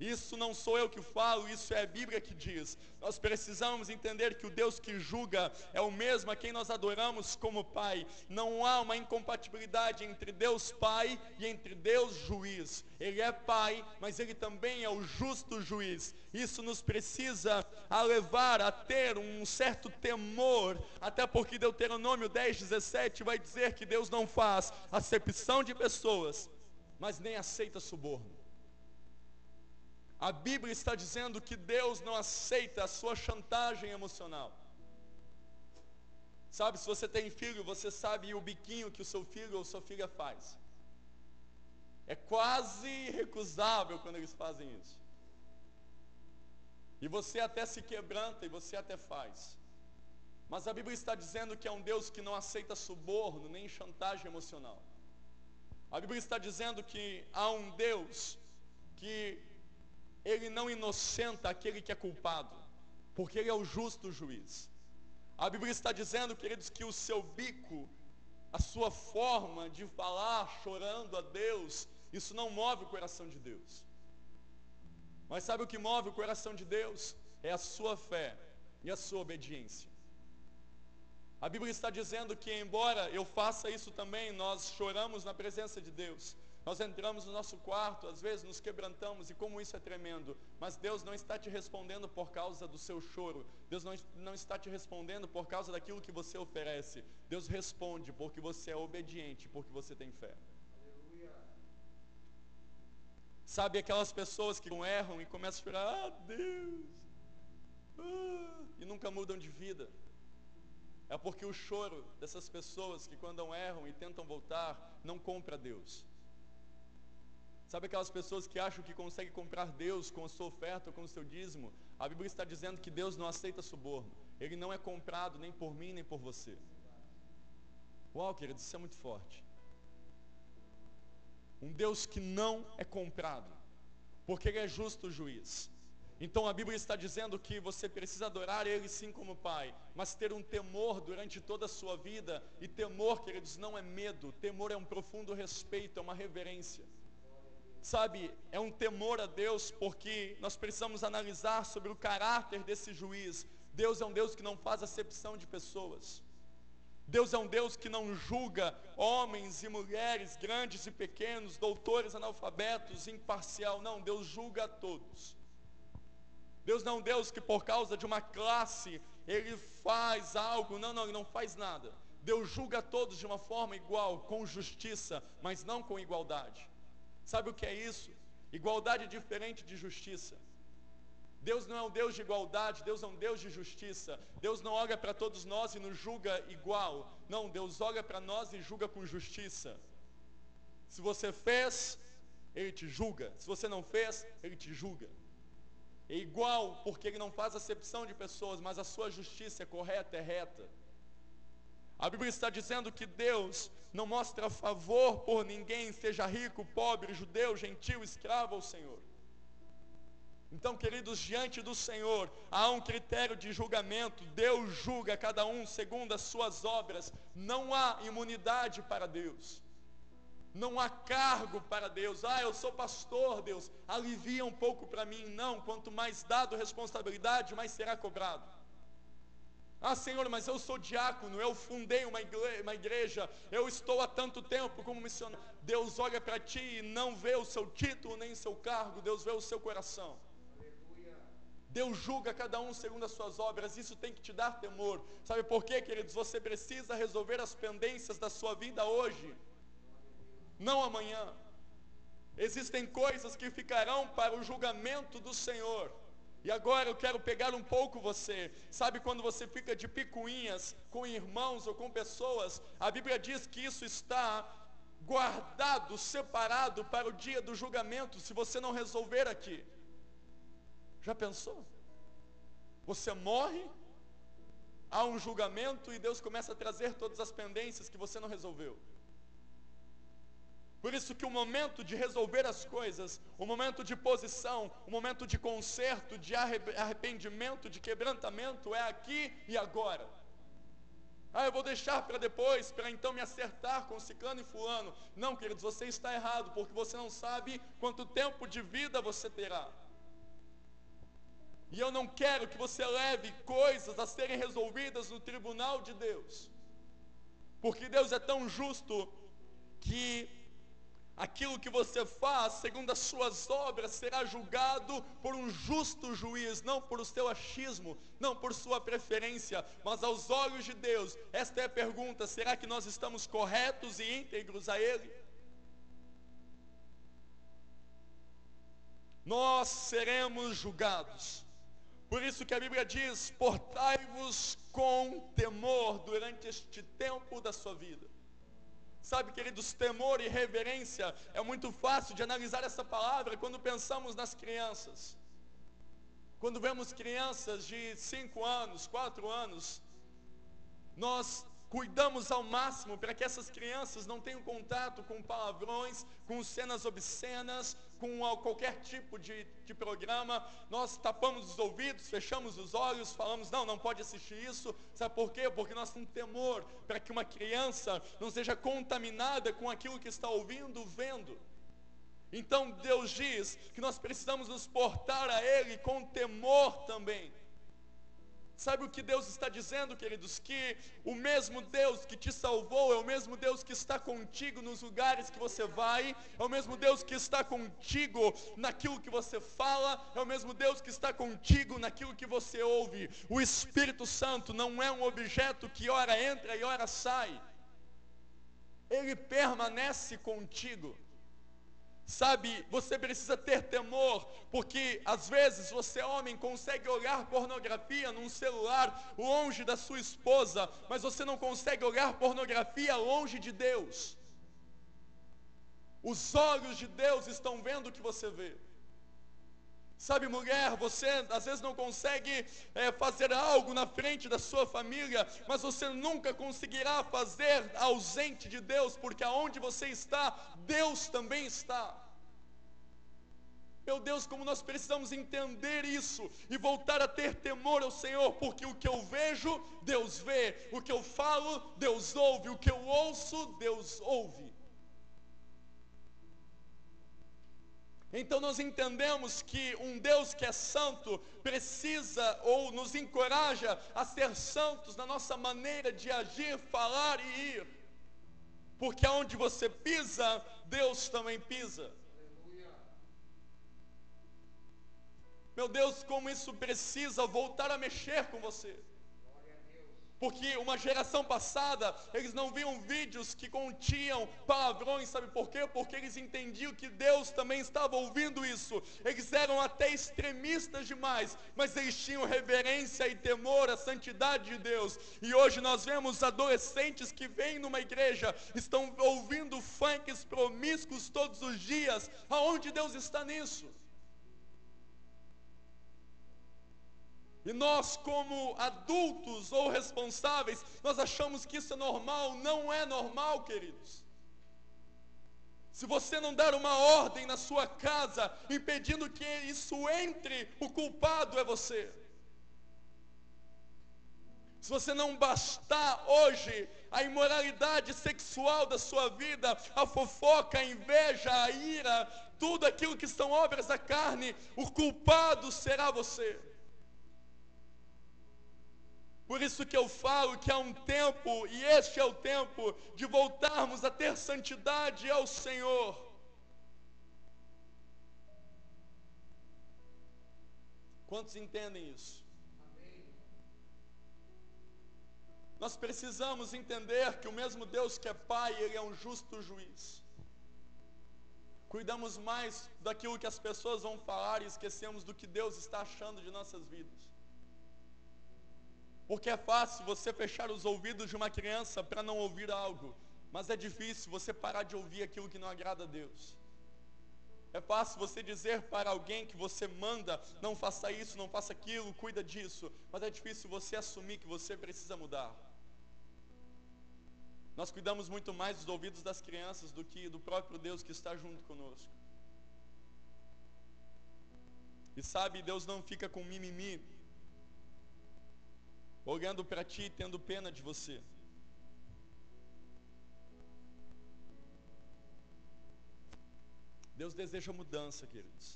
Isso não sou eu que falo, isso é a Bíblia que diz. Nós precisamos entender que o Deus que julga é o mesmo a quem nós adoramos como Pai. Não há uma incompatibilidade entre Deus Pai e entre Deus Juiz. Ele é Pai, mas Ele também é o justo juiz. Isso nos precisa a levar a ter um certo temor, até porque Deuteronômio 10, 17 vai dizer que Deus não faz acepção de pessoas, mas nem aceita suborno. A Bíblia está dizendo que Deus não aceita a sua chantagem emocional. Sabe, se você tem filho, você sabe o biquinho que o seu filho ou sua filha faz. É quase recusável quando eles fazem isso. E você até se quebranta e você até faz. Mas a Bíblia está dizendo que é um Deus que não aceita suborno nem chantagem emocional. A Bíblia está dizendo que há um Deus que ele não inocenta aquele que é culpado, porque ele é o justo juiz. A Bíblia está dizendo, queridos, que o seu bico, a sua forma de falar chorando a Deus, isso não move o coração de Deus. Mas sabe o que move o coração de Deus? É a sua fé e a sua obediência. A Bíblia está dizendo que, embora eu faça isso também, nós choramos na presença de Deus. Nós entramos no nosso quarto, às vezes nos quebrantamos, e como isso é tremendo, mas Deus não está te respondendo por causa do seu choro, Deus não, não está te respondendo por causa daquilo que você oferece, Deus responde porque você é obediente, porque você tem fé. Sabe aquelas pessoas que erram e começam a chorar, ah Deus, ah, e nunca mudam de vida. É porque o choro dessas pessoas que quando erram e tentam voltar, não compra Deus. Sabe aquelas pessoas que acham que conseguem comprar Deus com a sua oferta com o seu dízimo? A Bíblia está dizendo que Deus não aceita suborno. Ele não é comprado nem por mim nem por você. Uau, querido, isso é muito forte. Um Deus que não é comprado, porque Ele é justo juiz. Então a Bíblia está dizendo que você precisa adorar Ele sim como Pai, mas ter um temor durante toda a sua vida, e temor, queridos, não é medo, temor é um profundo respeito, é uma reverência. Sabe, é um temor a Deus, porque nós precisamos analisar sobre o caráter desse juiz. Deus é um Deus que não faz acepção de pessoas. Deus é um Deus que não julga homens e mulheres, grandes e pequenos, doutores, analfabetos, imparcial. Não, Deus julga a todos. Deus não é um Deus que por causa de uma classe ele faz algo. Não, não, ele não faz nada. Deus julga todos de uma forma igual, com justiça, mas não com igualdade. Sabe o que é isso? Igualdade diferente de justiça. Deus não é um Deus de igualdade, Deus é um Deus de justiça. Deus não olha para todos nós e nos julga igual. Não, Deus olha para nós e julga com justiça. Se você fez, Ele te julga. Se você não fez, Ele te julga. É igual, porque Ele não faz acepção de pessoas, mas a sua justiça é correta, é reta. A Bíblia está dizendo que Deus não mostra favor por ninguém, seja rico, pobre, judeu, gentil, escravo ao Senhor. Então, queridos, diante do Senhor há um critério de julgamento. Deus julga cada um segundo as suas obras. Não há imunidade para Deus. Não há cargo para Deus. Ah, eu sou pastor, Deus. Alivia um pouco para mim. Não, quanto mais dado responsabilidade, mais será cobrado. Ah, Senhor, mas eu sou diácono, eu fundei uma igreja, uma igreja, eu estou há tanto tempo como missionário. Deus olha para ti e não vê o seu título nem seu cargo, Deus vê o seu coração. Deus julga cada um segundo as suas obras, isso tem que te dar temor. Sabe por quê, queridos? Você precisa resolver as pendências da sua vida hoje, não amanhã. Existem coisas que ficarão para o julgamento do Senhor. E agora eu quero pegar um pouco você. Sabe quando você fica de picuinhas com irmãos ou com pessoas? A Bíblia diz que isso está guardado, separado para o dia do julgamento, se você não resolver aqui. Já pensou? Você morre, há um julgamento e Deus começa a trazer todas as pendências que você não resolveu. Por isso que o momento de resolver as coisas, o momento de posição, o momento de conserto, de arrependimento, de quebrantamento é aqui e agora. Ah, eu vou deixar para depois, para então me acertar com ciclano e fulano. Não, queridos, você está errado, porque você não sabe quanto tempo de vida você terá. E eu não quero que você leve coisas a serem resolvidas no tribunal de Deus. Porque Deus é tão justo que aquilo que você faz, segundo as suas obras, será julgado por um justo juiz, não por o seu achismo, não por sua preferência, mas aos olhos de Deus. Esta é a pergunta: será que nós estamos corretos e íntegros a Ele? Nós seremos julgados. Por isso que a Bíblia diz: portai-vos com temor durante este tempo da sua vida. Sabe, queridos, temor e reverência é muito fácil de analisar essa palavra quando pensamos nas crianças. Quando vemos crianças de 5 anos, 4 anos, nós cuidamos ao máximo para que essas crianças não tenham contato com palavrões, com cenas obscenas, com qualquer tipo de, de programa. Nós tapamos os ouvidos, fechamos os olhos, falamos, não, não pode assistir isso. Sabe por quê? Porque nós temos temor para que uma criança não seja contaminada com aquilo que está ouvindo, vendo. Então Deus diz que nós precisamos nos portar a Ele com temor também. Sabe o que Deus está dizendo, queridos? Que o mesmo Deus que te salvou é o mesmo Deus que está contigo nos lugares que você vai, é o mesmo Deus que está contigo naquilo que você fala, é o mesmo Deus que está contigo naquilo que você ouve. O Espírito Santo não é um objeto que ora entra e ora sai, ele permanece contigo. Sabe, você precisa ter temor, porque às vezes você, homem, consegue olhar pornografia num celular longe da sua esposa, mas você não consegue olhar pornografia longe de Deus. Os olhos de Deus estão vendo o que você vê. Sabe, mulher, você às vezes não consegue é, fazer algo na frente da sua família, mas você nunca conseguirá fazer ausente de Deus, porque aonde você está, Deus também está. Meu Deus, como nós precisamos entender isso e voltar a ter temor ao Senhor, porque o que eu vejo, Deus vê, o que eu falo, Deus ouve, o que eu ouço, Deus ouve. Então nós entendemos que um Deus que é santo precisa ou nos encoraja a ser santos na nossa maneira de agir, falar e ir. Porque aonde você pisa, Deus também pisa. Meu Deus, como isso precisa voltar a mexer com você. Porque uma geração passada, eles não viam vídeos que continham palavrões, sabe por quê? Porque eles entendiam que Deus também estava ouvindo isso. Eles eram até extremistas demais, mas eles tinham reverência e temor à santidade de Deus. E hoje nós vemos adolescentes que vêm numa igreja, estão ouvindo funks promíscuos todos os dias. Aonde Deus está nisso? E nós, como adultos ou responsáveis, nós achamos que isso é normal. Não é normal, queridos. Se você não der uma ordem na sua casa, impedindo que isso entre, o culpado é você. Se você não bastar hoje a imoralidade sexual da sua vida, a fofoca, a inveja, a ira, tudo aquilo que são obras da carne, o culpado será você. Por isso que eu falo que há um tempo, e este é o tempo, de voltarmos a ter santidade ao Senhor. Quantos entendem isso? Nós precisamos entender que o mesmo Deus que é Pai, Ele é um justo juiz. Cuidamos mais daquilo que as pessoas vão falar e esquecemos do que Deus está achando de nossas vidas. Porque é fácil você fechar os ouvidos de uma criança para não ouvir algo, mas é difícil você parar de ouvir aquilo que não agrada a Deus. É fácil você dizer para alguém que você manda, não faça isso, não faça aquilo, cuida disso, mas é difícil você assumir que você precisa mudar. Nós cuidamos muito mais dos ouvidos das crianças do que do próprio Deus que está junto conosco. E sabe, Deus não fica com mimimi olhando para ti e tendo pena de você. Deus deseja mudança, queridos.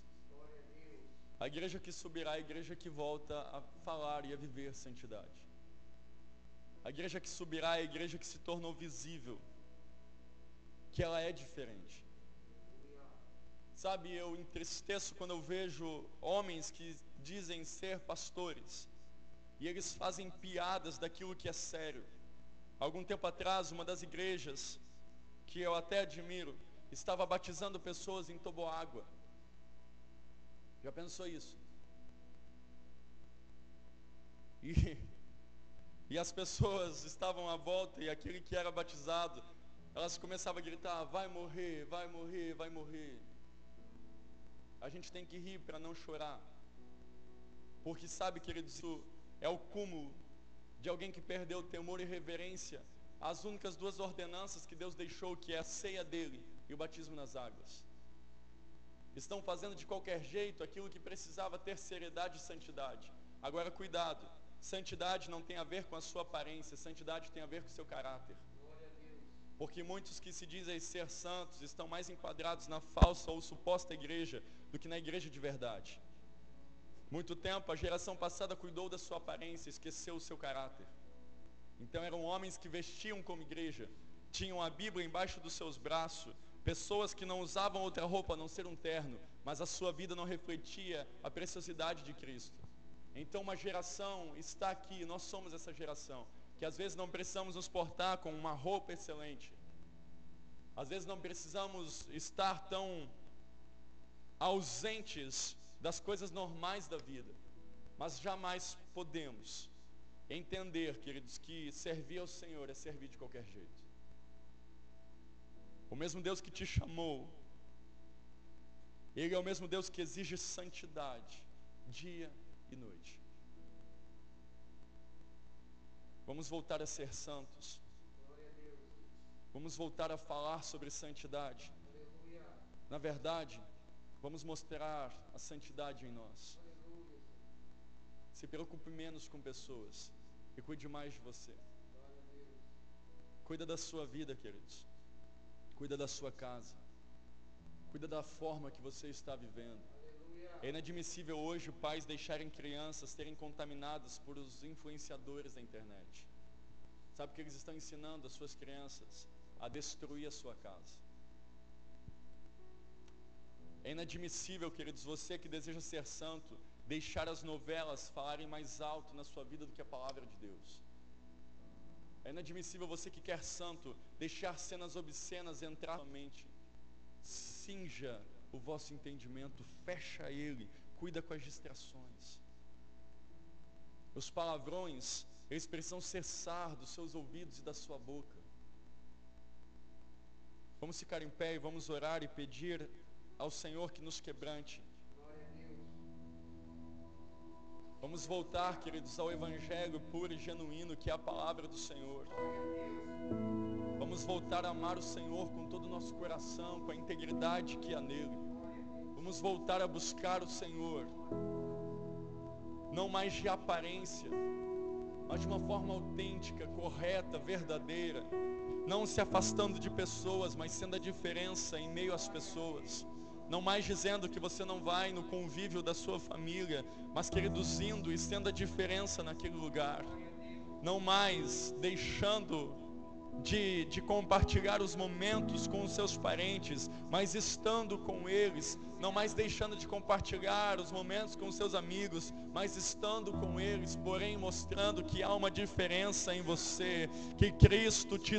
A igreja que subirá, a igreja que volta a falar e a viver santidade. A igreja que subirá, a igreja que se tornou visível, que ela é diferente. Sabe, eu entristeço quando eu vejo homens que dizem ser pastores, e eles fazem piadas daquilo que é sério. Algum tempo atrás, uma das igrejas, que eu até admiro, estava batizando pessoas em toboágua. Já pensou isso? E, e as pessoas estavam à volta e aquele que era batizado, elas começavam a gritar: vai morrer, vai morrer, vai morrer. A gente tem que rir para não chorar. Porque sabe, queridos, isso é o cúmulo de alguém que perdeu o temor e reverência às únicas duas ordenanças que Deus deixou, que é a ceia dele e o batismo nas águas. Estão fazendo de qualquer jeito aquilo que precisava ter seriedade e santidade. Agora cuidado, santidade não tem a ver com a sua aparência, santidade tem a ver com o seu caráter. Porque muitos que se dizem ser santos estão mais enquadrados na falsa ou suposta igreja do que na igreja de verdade. Muito tempo a geração passada cuidou da sua aparência, esqueceu o seu caráter. Então eram homens que vestiam como igreja, tinham a Bíblia embaixo dos seus braços, pessoas que não usavam outra roupa a não ser um terno, mas a sua vida não refletia a preciosidade de Cristo. Então uma geração está aqui, nós somos essa geração, que às vezes não precisamos nos portar com uma roupa excelente. Às vezes não precisamos estar tão ausentes das coisas normais da vida. Mas jamais podemos entender, queridos, que servir ao Senhor é servir de qualquer jeito. O mesmo Deus que te chamou, Ele é o mesmo Deus que exige santidade, dia e noite. Vamos voltar a ser santos. Vamos voltar a falar sobre santidade. Na verdade, Vamos mostrar a santidade em nós. Se preocupe menos com pessoas e cuide mais de você. Cuida da sua vida, queridos. Cuida da sua casa. Cuida da forma que você está vivendo. É inadmissível hoje pais deixarem crianças serem contaminadas por os influenciadores da internet. Sabe o que eles estão ensinando as suas crianças? A destruir a sua casa. É inadmissível, queridos, você que deseja ser santo, deixar as novelas falarem mais alto na sua vida do que a palavra de Deus. É inadmissível você que quer santo, deixar cenas obscenas entrar na mente. Cinja o vosso entendimento, fecha ele, cuida com as distrações. Os palavrões, eles precisam cessar dos seus ouvidos e da sua boca. Vamos ficar em pé e vamos orar e pedir ao Senhor que nos quebrante. Vamos voltar, queridos, ao Evangelho puro e genuíno que é a palavra do Senhor. Vamos voltar a amar o Senhor com todo o nosso coração, com a integridade que há nele. Vamos voltar a buscar o Senhor, não mais de aparência, mas de uma forma autêntica, correta, verdadeira. Não se afastando de pessoas, mas sendo a diferença em meio às pessoas. Não mais dizendo que você não vai no convívio da sua família, mas queridos indo e sendo a diferença naquele lugar. Não mais deixando de, de compartilhar os momentos com os seus parentes, mas estando com eles, não mais deixando de compartilhar os momentos com os seus amigos, mas estando com eles, porém mostrando que há uma diferença em você, que Cristo te